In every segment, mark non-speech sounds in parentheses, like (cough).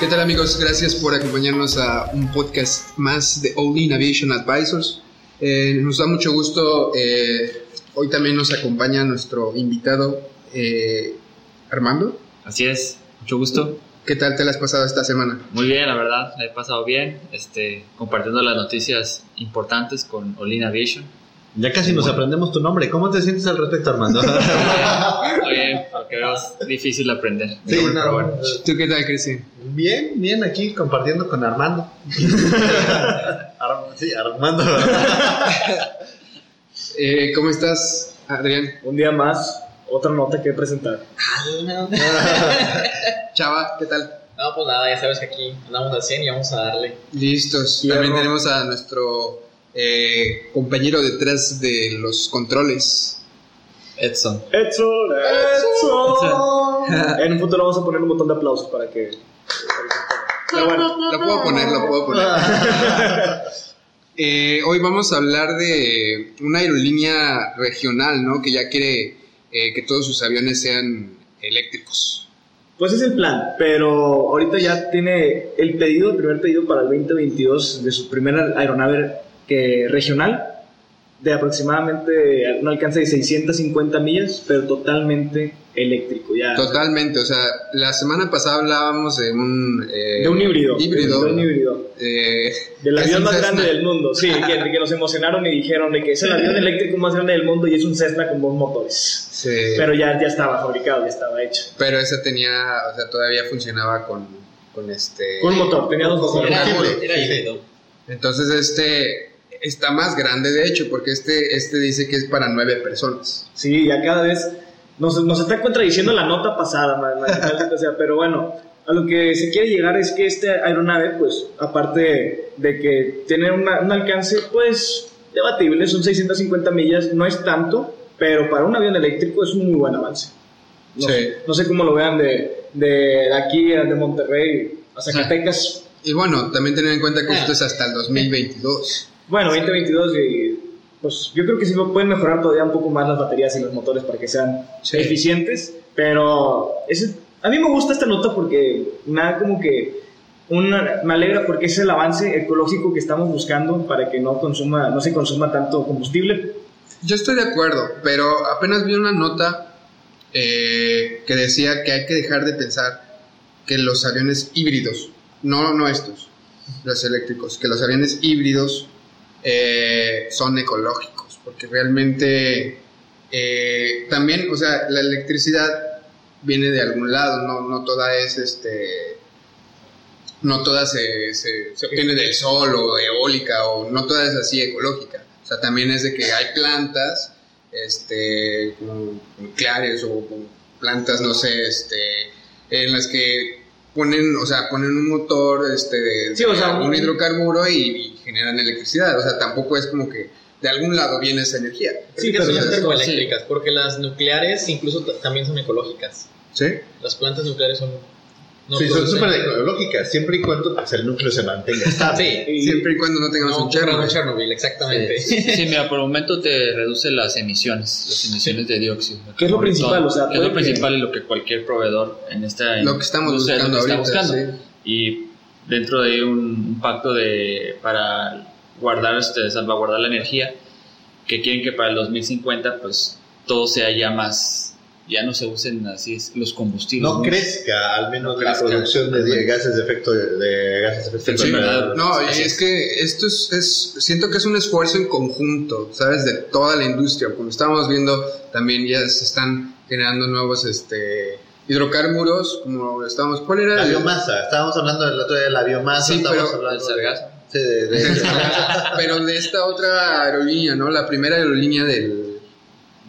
¿Qué tal amigos? Gracias por acompañarnos a un podcast más de In Aviation Advisors. Eh, nos da mucho gusto, eh, hoy también nos acompaña nuestro invitado eh, Armando. Así es, mucho gusto. ¿Qué tal te la has pasado esta semana? Muy bien, la verdad, la he pasado bien, este, compartiendo las noticias importantes con Olin Aviation. Ya casi nos aprendemos tu nombre. ¿Cómo te sientes al respecto, Armando? (laughs) (laughs) Muy bien, porque veo es difícil aprender. Sí, no, bueno. ¿Tú qué tal, Cristian? bien, bien, aquí compartiendo con Armando. (laughs) Ar- sí, Armando. Eh, ¿Cómo estás, Adrián? Un día más, otra nota que presentar. Chava, ¿qué tal? No, pues nada, ya sabes que aquí andamos al 100 y vamos a darle. Listos. También tenemos a nuestro eh, compañero detrás de los controles. Edson. ¡Edson! ¡Edson! (laughs) en un futuro vamos a poner un botón de aplausos para que. Pero bueno, Lo puedo poner, lo puedo poner. (laughs) Eh, hoy vamos a hablar de una aerolínea regional, ¿no? Que ya quiere eh, que todos sus aviones sean eléctricos. pues es el plan, pero ahorita ya tiene el pedido, el primer pedido para el 2022 de su primera aeronave que, regional, de aproximadamente un alcance de 650 millas, pero totalmente eléctrico. Ya, Totalmente, o sea, la semana pasada hablábamos de un... eh, De un híbrido. Híbrido. De un híbrido. eh, Del (laughs) avión más Cessna. grande del mundo, sí, que, que nos emocionaron y dijeron de que es el avión eléctrico más grande del mundo y es un Cessna con dos motores. Sí, pero, Pero ya, ya estaba fabricado, ya estaba hecho. ese tenía, o sea, todavía funcionaba con, con este... Con un motor, tenía dos motores. Era, era híbrido. Entonces este está más grande, de hecho, porque este, este dice que es para nueve personas. Sí, ya cada vez nos, nos está contradiciendo la nota pasada, ma- ma- (laughs) o sea, pero bueno, a lo que se quiere llegar es que esta aeronave, pues, aparte de que tiene una- un alcance, pues, debatible, son 650 millas, no es tanto, pero para un avión eléctrico es un muy buen avance. No, Sí. sé, no sé cómo lo vean de, de aquí, de Monterrey a Zacatecas. Y bueno, también tener en cuenta que Ah. esto es hasta el 2022. Bueno, 2022 y pues yo creo que sí pueden mejorar todavía un poco más las baterías y los motores para que sean Sí. eficientes, pero ese- a mí me gusta esta nota porque me da como que una, me alegra porque es el avance ecológico que estamos buscando para que no consuma no se consuma tanto combustible. Yo estoy de acuerdo, pero apenas vi una nota eh, que decía que hay que dejar de pensar que los aviones híbridos, no, no estos, los eléctricos, que los aviones híbridos eh, son ecológicos, porque realmente eh, también, o sea, la electricidad viene de algún lado, no, no toda es este no toda se, se, se obtiene del sol o eólica o no toda es así ecológica. O sea, también es de que hay plantas este, como nucleares o plantas, no sé, este, en las que ponen, o sea, ponen un motor este, de, Sí, o sea, un hidrocarburo y, y generan electricidad. O sea, tampoco es como que de algún lado viene esa energía. Sí, pero son ya- termoeléctricas, porque las nucleares incluso también son ecológicas. ¿Sí? Las plantas nucleares son. No sí, son súper ecológicas, siempre y cuando pues, el núcleo se mantenga estable. Sí, Siempre y cuando no tengamos no un Chernobyl. Chernobyl, exactamente. (laughs) Sí, mira, por el momento te reduce las emisiones, las emaciones de dióxido. Que es lo principal, todo. o sea, Que es lo principal y lo que cualquier proveedor en esta Lo que estamos lo buscando que está ahorita, buscando. sí. Y dentro de un, un pacto de para guardar, este, salvaguardar la energía, que quieren que para el 2050 pues todo sea ya más, ya no se usen así es, los combustibles. No crezca al menos la crezca. producción de, de gases de efecto de gases de efecto Sí, invernadero. No, y es que esto es, es- siento que es un esfuerzo en conjunto, ¿sabes? De toda la industria. Como estamos viendo, también ya se están generando nuevos este, hidrocarburos, como estamos, ¿cuál era? La biomasa, estábamos hablando del otro día de la biomasa, Sí, estábamos pero- hablando del de, sargazo. de- de- (laughs) (laughs) Pero de esta otra aerolínea, ¿no? La primera aerolínea del...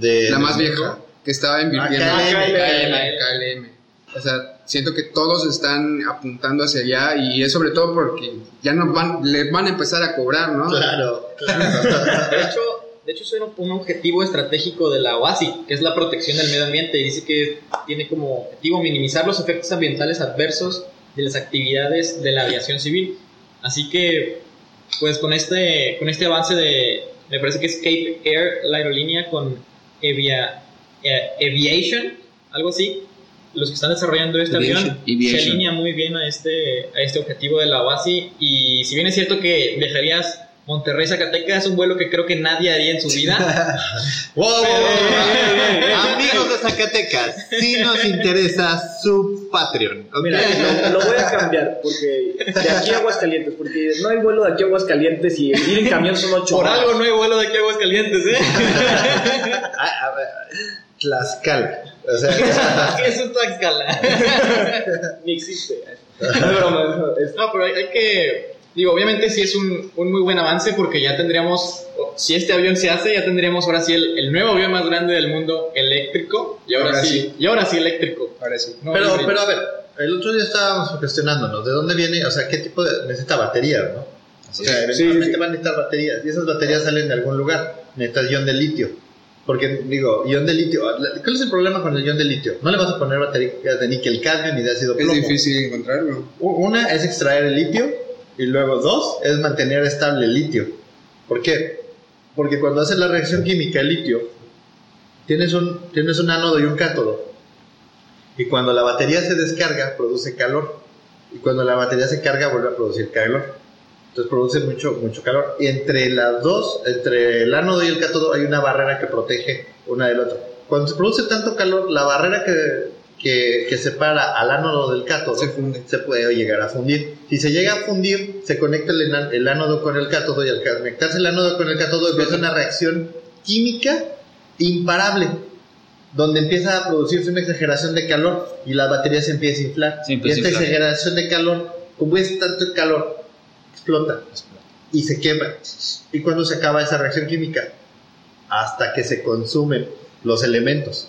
de- La más vieja, que estaba invirtiendo... Ah, KLM. KLM. O sea, siento que todos están apuntando hacia allá y es sobre todo porque ya nos van, les van a empezar a cobrar, ¿no? Claro. De hecho, de hecho, es un- objetivo estratégico de la OASI, que es la protección del medio ambiente, y dice que tiene como objetivo minimizar los efectos ambientales adversos de las actividades de la aviación civil. Así que, pues con este, con este avance de, me parece que es Cape Air, la aerolínea con eh, Aviation, algo así, los que están desarrollando este Aviation, avión se alinea muy bien a este, a este objetivo de la OASI. Y si bien es cierto que dejarías Monterrey Zacatecas, es un vuelo que creo que nadie haría en su vida. (laughs) ¡Wow! wow, wow, Eh, eh, eh. Amigos de Zacatecas, si nos interesa su Patreon. Mira, lo, lo voy a cambiar porque de aquí a Aguascalientes, porque no hay vuelo de aquí a Aguascalientes y ir en camión son ocho Por horas. algo no hay vuelo de aquí a Aguascalientes, ¿eh? (laughs) (laughs) Ah, a ver, Tlaxcala. O sea, (laughs) es Tlaxcala. (laughs) Ni existe. No broma, es- No, pero hay, hay que. Digo, obviamente sí es un, un muy buen avance porque ya tendríamos. Si este avión se hace, ya tendríamos ahora sí el, el nuevo avión más grande del mundo eléctrico. Y ahora, Ahora sí, sí. Y ahora sí eléctrico. Ahora sí. No pero, pero a ver, el otro día estábamos cuestionándonos de dónde viene, o sea, qué tipo de. necesita batería, ¿no? O sea, Sí, eventualmente sí, sí. van a necesitar baterías y esas baterías salen de algún lugar. Necesitas ion de litio. Porque, digo, ion de litio. ¿Cuál es el problema con el ion de litio? No le vas a poner baterías de níquel cadmio ni de ácido Es plomo. difícil encontrarlo. Una es extraer el litio y luego dos es mantener estable el litio. ¿Por qué? Porque cuando haces la reacción química el litio, tienes un, tienes un ánodo y un cátodo. Y cuando la batería se descarga, produce calor. Y cuando la batería se carga, vuelve a producir calor. Entonces produce mucho, mucho calor. Y entre las dos, entre el ánodo y el cátodo, hay una barrera que protege una del otro. Cuando se produce tanto calor, la barrera que, que, que separa al ánodo del cátodo Se funde. se puede llegar a fundir. Si se llega a fundir, se conecta el, ánodo con el cátodo y al conectarse el ánodo con el cátodo empieza una reacción química imparable, donde empieza a producirse una exageración de calor y la batería se empieza a inflar. Se y a esta inflar. exageración de calor, como es tanto el calor, explota y se quema. ¿Y cuando se acaba esa reacción química? Hasta que se consumen los elementos.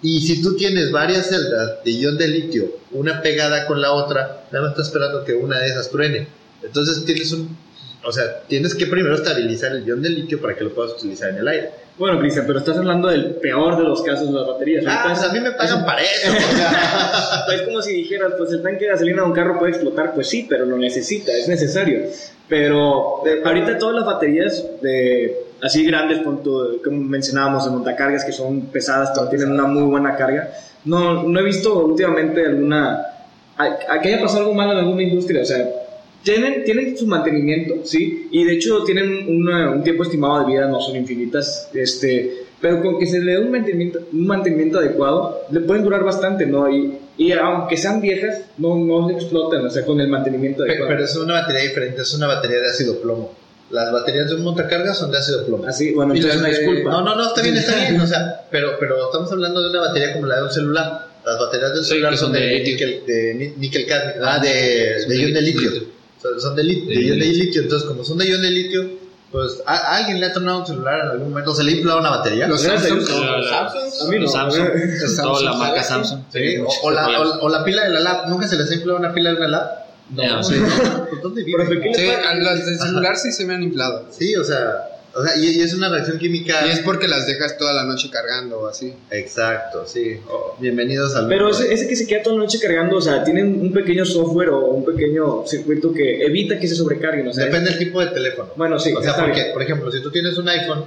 Y si tú tienes varias celdas de ion de litio, una pegada con la otra, nada más estás esperando que una de esas truene. Entonces tienes un... O sea, tienes que primero estabilizar el ion de litio para que lo puedas utilizar en el aire. Bueno, Cristian, pero estás hablando del peor de los casos de las baterías. Ah, Ahorita pues a mí me pagan para (laughs) eso. o sea. (laughs) Es como si dijeras, pues el tanque de gasolina de un carro puede explotar, pues sí, pero lo necesita, es necesario. Pero eh, ahorita todas las baterías de así grandes, punto, como mencionábamos, de montacargas que son pesadas, pero tienen una muy buena carga, no, no he visto últimamente alguna, a, a que haya pasado algo malo en alguna industria, o sea, tienen, tienen su mantenimiento, ¿sí? Y de hecho tienen una- un tiempo estimado de vida, no son infinitas, este, pero con que se le dé un mantenimiento, un mantenimiento adecuado, le pueden durar bastante, ¿no? Y, y aunque sean viejas, no, no explotan, o sea, con el mantenimiento Pero, adecuado. pero es una batería diferente, es una batería de ácido plomo. Las baterías de un montacargas son de ácido plomo. Así, bueno, Y entonces una de- disculpa. No, no, no, está bien, está bien. O sea, pero, pero estamos hablando de una batería como la de un celular. Las baterías del Sí, celular que son son de, de níquel, de níquel cadmio. Ah, de, de ion de litio. Son, son de, li- de De ion de litio. litio. Entonces, como son de ion de litio, pues a, alguien le ha tornado un celular en algún momento. ¿Se le ha inflado una batería? Los Samsung. La- la- Samsung. Los Samsung, (laughs) toda la marca. Samsung. Sí, o, o la, o, o la pila de la lap. ¿Nunca se les ha inflado una pila de una lap? No, sí, ¿no? (laughs) ¿Por ¿Dónde viven? Profe, ¿qué le Sí, pasa? a las del celular sí se me han inflado. Sí, o sea, o sea y, y es una reacción química. Y es porque las dejas toda la noche cargando o así. Exacto, sí. Oh, bienvenidos al Pero ese, ese que se queda toda la noche cargando, o sea, tienen un pequeño software o un pequeño circuito que evita que se sobrecarguen, o sea, Depende del tipo de teléfono. Bueno, sí, o sea, está porque, bien. por ejemplo, si tú tienes un iPhone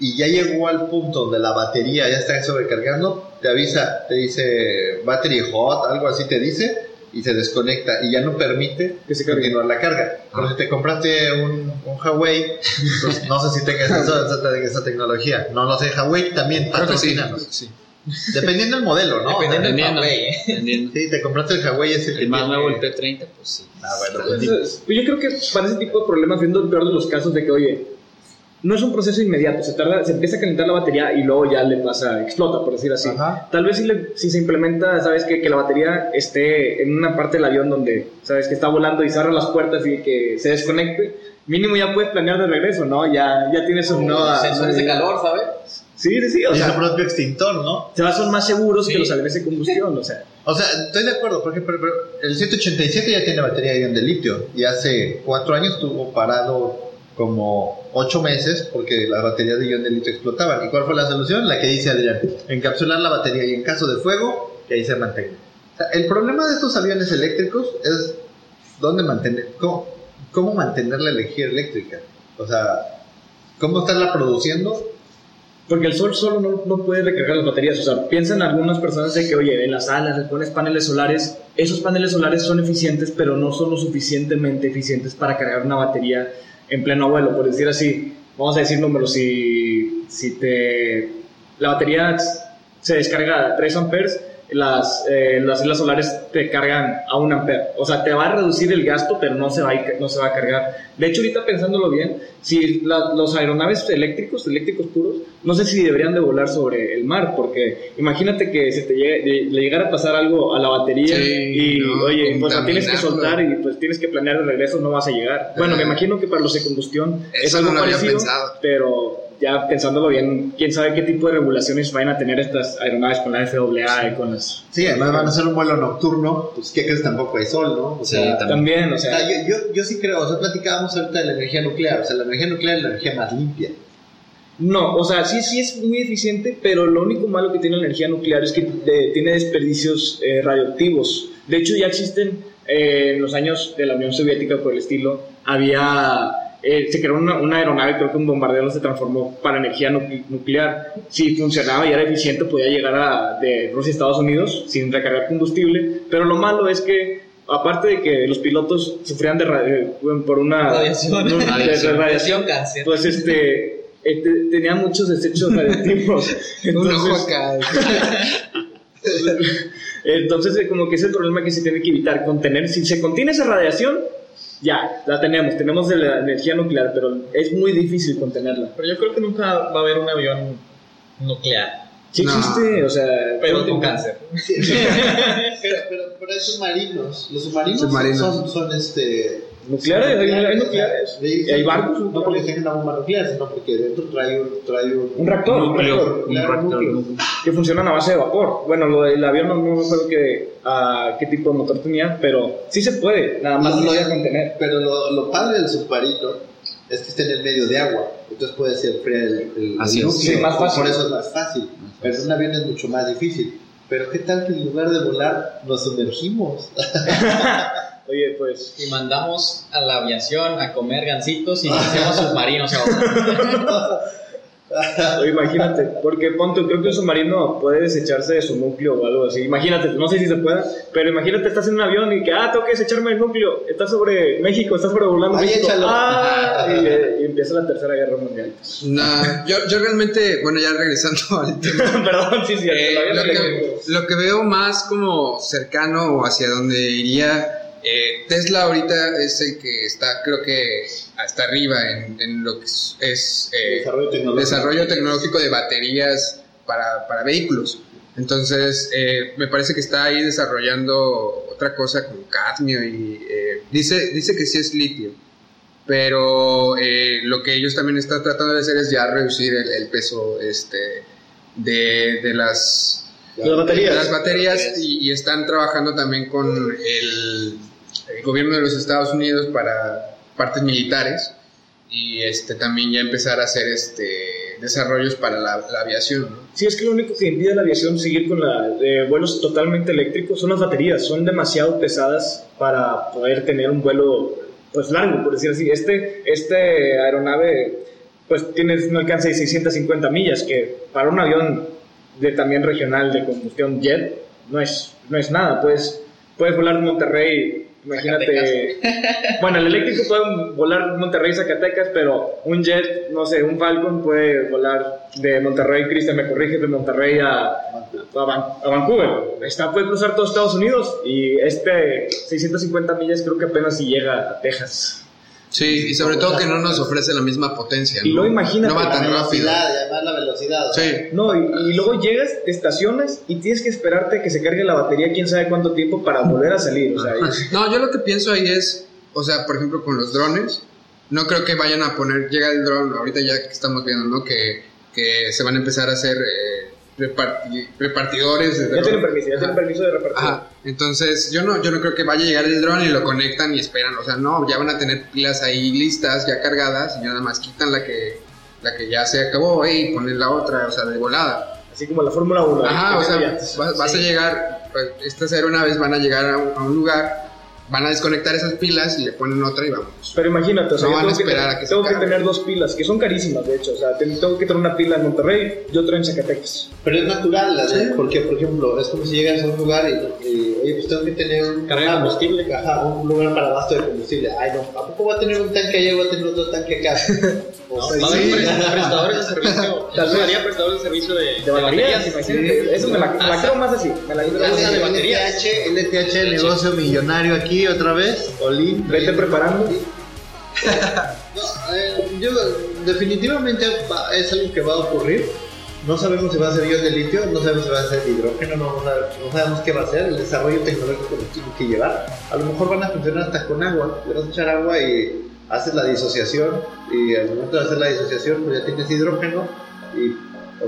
y ya llegó al punto donde la batería ya está sobrecargando, te avisa, te dice battery hot, algo así te dice, y se desconecta y ya no permite Que se continuar la carga. Pero si te compraste un, un Huawei, pues no sé si tengas (laughs) esa, esa- esa tecnología. No lo sé, Huawei también que sí. patrocínanos. sí. Dependiendo del modelo, ¿no? Dependiendo del Dependiendo. Huawei, ¿eh? Dependiendo. Sí, te compraste el Huawei ese que El más tiene- nuevo, el P30, pues sí. Ah, bueno. Entonces, pues yo creo que para ese tipo de problemas, viendo el peor de los casos de que, oye, no es un proceso inmediato, se tarda, se empieza a calentar la batería y luego ya le pasa, explota, por decir así. Ajá. Tal vez si, le- si se implementa, sabes que, que la batería esté en una parte del avión donde, sabes que está volando y cerra las puertas y que se desconecte, mínimo ya puedes planear de regreso, ¿no? Ya, ya tienes un... no, Sensores de calor, ¿sabes? Sí, sí, sí, o Y su sea, propio extintor, ¿no? se va- son más seguros Sí. que los aviones de combustión, o sea. O sea, estoy de acuerdo, porque pero- pero el 187 ya tiene batería de ion de litio y hace cuatro años estuvo parado como ocho meses porque las baterías de ion de litio explotaban. ¿Y cuál fue la solución? La que dice Adrián, encapsular la batería y en caso de fuego, que ahí se mantenga. O sea, el problema de estos aviones eléctricos es dónde mantener, cómo, cómo mantener la energía eléctrica. O sea, cómo estarla produciendo Porque el sol solo no, no puede recargar las baterías. O sea, piensan algunas personas de que, oye, en las salas les pones paneles solares. Esos paneles solares son eficientes, pero no son lo suficientemente eficientes para cargar una batería en pleno vuelo. Por decir así, vamos a decir números. Si, si te, la batería se descarga a 3 amperes, las, eh, las celdas solares te cargan a 1 ampere. O sea, te va a reducir el gasto, pero no se va a, no se va a cargar. De hecho, ahorita pensándolo bien, si la- los aeronaves eléctricos, eléctricos puros, no sé si deberían de volar sobre el mar, porque imagínate que se te llegue- le llegara a pasar algo a la batería Sí, y, no, oye, pues la tienes que soltar y pues tienes que planear de regreso, no vas a llegar. Bueno, me imagino que para los de combustión es algo no parecido, pero ya pensándolo bien, quién sabe qué tipo de regulaciones vayan a tener estas aeronaves con la FAA y con las... Sí, además van a hacer un vuelo nocturno, pues ¿qué crees? Tampoco hay sol, ¿no? O Sí, sea, también. También, o o sea, sea, yo, yo, yo sí creo, o sea, platicábamos ahorita de la energía nuclear, o sea, la energía nuclear es la energía más limpia. No, o sea, sí, sí es muy eficiente, pero lo único malo que tiene la energía nuclear es que eh, tiene desperdicios eh, radioactivos. De hecho, ya existen eh, en los años de la Unión Soviética, por el estilo, había. Eh, se creó una, una aeronave, creo que un bombardero se transformó para energía nucle- nuclear. Si funcionaba y era eficiente, podía llegar a, de Rusia a Estados Unidos sin recargar combustible. Pero lo malo es que, aparte de que los pilotos sufrían de eh, por una. Radiación. (laughs) de- de Radiación, radiación, cáncer. pues este te- tenía muchos desechos (laughs) ojo entonces, (laughs) como que es el problema que se tiene que evitar contener si se contiene esa radiación ya la tenemos tenemos de la energía nuclear pero es muy difícil contenerla Pero yo creo que nunca va a haber un avión nuclear, sí No. existe o sea pero con cáncer. (laughs) (laughs) pero, pero, pero hay submarinos, los submarinos, Submarinos. Son, son este... nucleares hay, hay nucleares Sí, y hay barcos No porque tengan una bomba nuclear, sino porque dentro trae un... Trae un, un reactor un reactor, un reactor. núcleo, que funcionan a base de vapor bueno lo del avión no, no me acuerdo qué, a qué tipo de motor tenía pero sí se puede nada más Lo- lo voy a contener Pero lo, lo padre del submarino es que está en el medio de agua, entonces puedes enfriar el, el, Así el es. núcleo, Sí, más fácil. por eso es más fácil. Pero en un avión es mucho más difícil. Pero ¿qué tal que en lugar de volar nos sumergimos? (laughs) oye pues Y mandamos a la aviación a comer gancitos y hacemos submarinos ahora. (laughs) O imagínate, porque ponte, creo que un submarino puede desecharse de su núcleo o algo así. Imagínate, no sé si se pueda, pero imagínate, estás en un avión y que, ah, tengo que desecharme el núcleo. Estás sobre México, estás sobrevolando Ahí México. échalo. Ah, y, eh, y empieza la tercera guerra mundial. No, yo, yo realmente, bueno, ya regresando al (laughs) tema. Perdón, sí, sí, Eh, lo que, lo que veo más como cercano o hacia donde iría eh, Tesla ahorita es el que está creo que hasta arriba en, en lo que es, eh, Desarrollo tecnológico. desarrollo tecnológico de baterías para, para vehículos. Entonces, eh, me parece que está ahí desarrollando otra cosa con cadmio y dice, dice que sí es litio. Pero lo que ellos también están tratando de hacer es ya reducir el, el peso este, de, de las, Las baterías. las baterías y, y están trabajando también con el, el gobierno de los Estados Unidos para partes militares y este también ya empezar a hacer este desarrollos para la, la aviación ¿no? Sí, es que lo único que impide a la aviación seguir con la, vuelos totalmente eléctricos son las baterías. Son demasiado pesadas para poder tener un vuelo pues largo, por decir así. Este, este aeronave pues tiene un alcance de 650 millas, que para un avión de también regional de combustión jet no es, no es nada. Pues puedes volar de Monterrey, imagínate. Bueno, el eléctrico puede volar Monterrey Zacatecas, pero un jet, no sé, un Falcon puede volar de Monterrey, Cristian me corrige, de Monterrey a, a, Van- a Vancouver. Está, puede cruzar todo Estados Unidos y este 650 millas creo que apenas si llega a Texas. Sí, y sobre todo que no nos ofrece la misma potencia. Y ¿no? luego imagínate No va tan rápido. además la velocidad. Sí. No, y, y luego llegas, te estacionas y tienes que esperarte a que se cargue la batería quién sabe cuánto tiempo para volver a salir. O sea, y- (laughs) No, yo lo que pienso ahí es, o sea, por ejemplo, con los drones, no creo que vayan a poner, llega el dron, ahorita ya que estamos viendo, ¿no? Que, que se van a empezar a hacer eh, reparti- repartidores de Ya tienen permiso, ya tienen permiso de repartir. Ajá, entonces yo no, yo no creo que vaya a llegar el dron y lo conectan y esperan, o sea, no, ya van a tener pilas ahí listas, ya cargadas, y nada más quitan la que, la que ya se acabó y ponen la otra, o sea, de volada. Así como la Fórmula 1. Ajá, o sea, vas a llegar, pues, estas aeronaves van a llegar a un, a un lugar, van a desconectar esas pilas y le ponen otra y vamos. Pero imagínate, o sea, No yo van a tengo, que, tener- a que se tengo que cargue. tener dos pilas, que son carísimas, de hecho. O sea, ten- tengo que tener una pila en Monterrey y otra en Zacatecas. Pero es natural, la de- porque por ejemplo, es como si llegas a un lugar y, y, oye, pues tengo que tener un Carga de combustible. un lugar para abasto de combustible. Ay, no, ¿a poco va a tener un tanque allá y va a tener otro tanque acá? (laughs) O No, sea, va a haber sí. pre- prestadores de servicio. Tal vez. Haría prestadores de servicio de, De baterías, imagínate. Eso me la, me la Hasta- creo más así. Me la creo más Hasta así. de baterías. LTH, LTH, negocio millonario aquí otra vez. Olin. Vete preparando. (laughs) No, eh, yo, definitivamente va- es algo que va a ocurrir. No sabemos si va a ser ion de litio, no sabemos si va a ser hidrógeno, no, no sabemos qué va a ser. El desarrollo tecnológico lo tiene que llevar. A lo mejor van a funcionar hasta con agua. Le vas a echar agua y haces la disociación. Y al momento de hacer la disociación, pues ya tienes hidrógeno y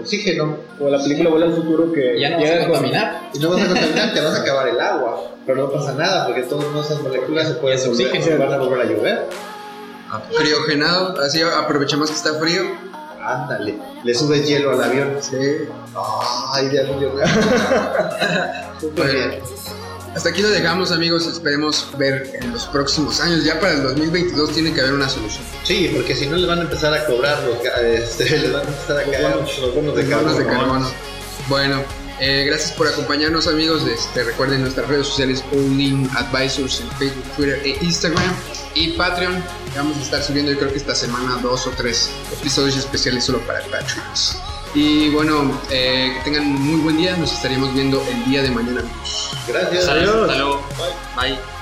oxígeno. Como la película Vuela al Futuro que Ya no vas a con- contaminar. Y no vas a contaminar, te vas a acabar el agua. Pero no pasa nada, porque todas esas moléculas se pueden volver- oxígeno. se van a volver a llover. Criogenado, así aprovechamos que está frío. Ándale, le subes hielo al avión. Sí. Ay, Dios (laughs) mío. Súper bien. Hasta aquí lo dejamos amigos, esperemos ver en los próximos años, ya para el 2022 tiene que haber una solución. Sí, porque si no le van a empezar a cobrar los, este, (laughs) les van a empezar a caer los bonos de carbono. Bueno, eh, gracias por acompañarnos amigos. Este, recuerden nuestras redes sociales All-in Advisors en Facebook, Twitter e Instagram y Patreon. Vamos a estar subiendo yo creo que esta semana dos o tres episodios especiales solo para Patreons. Y bueno, eh, que tengan un muy buen día. Nos estaríamos viendo el día de mañana amigos. Gracias. Hasta luego. Bye.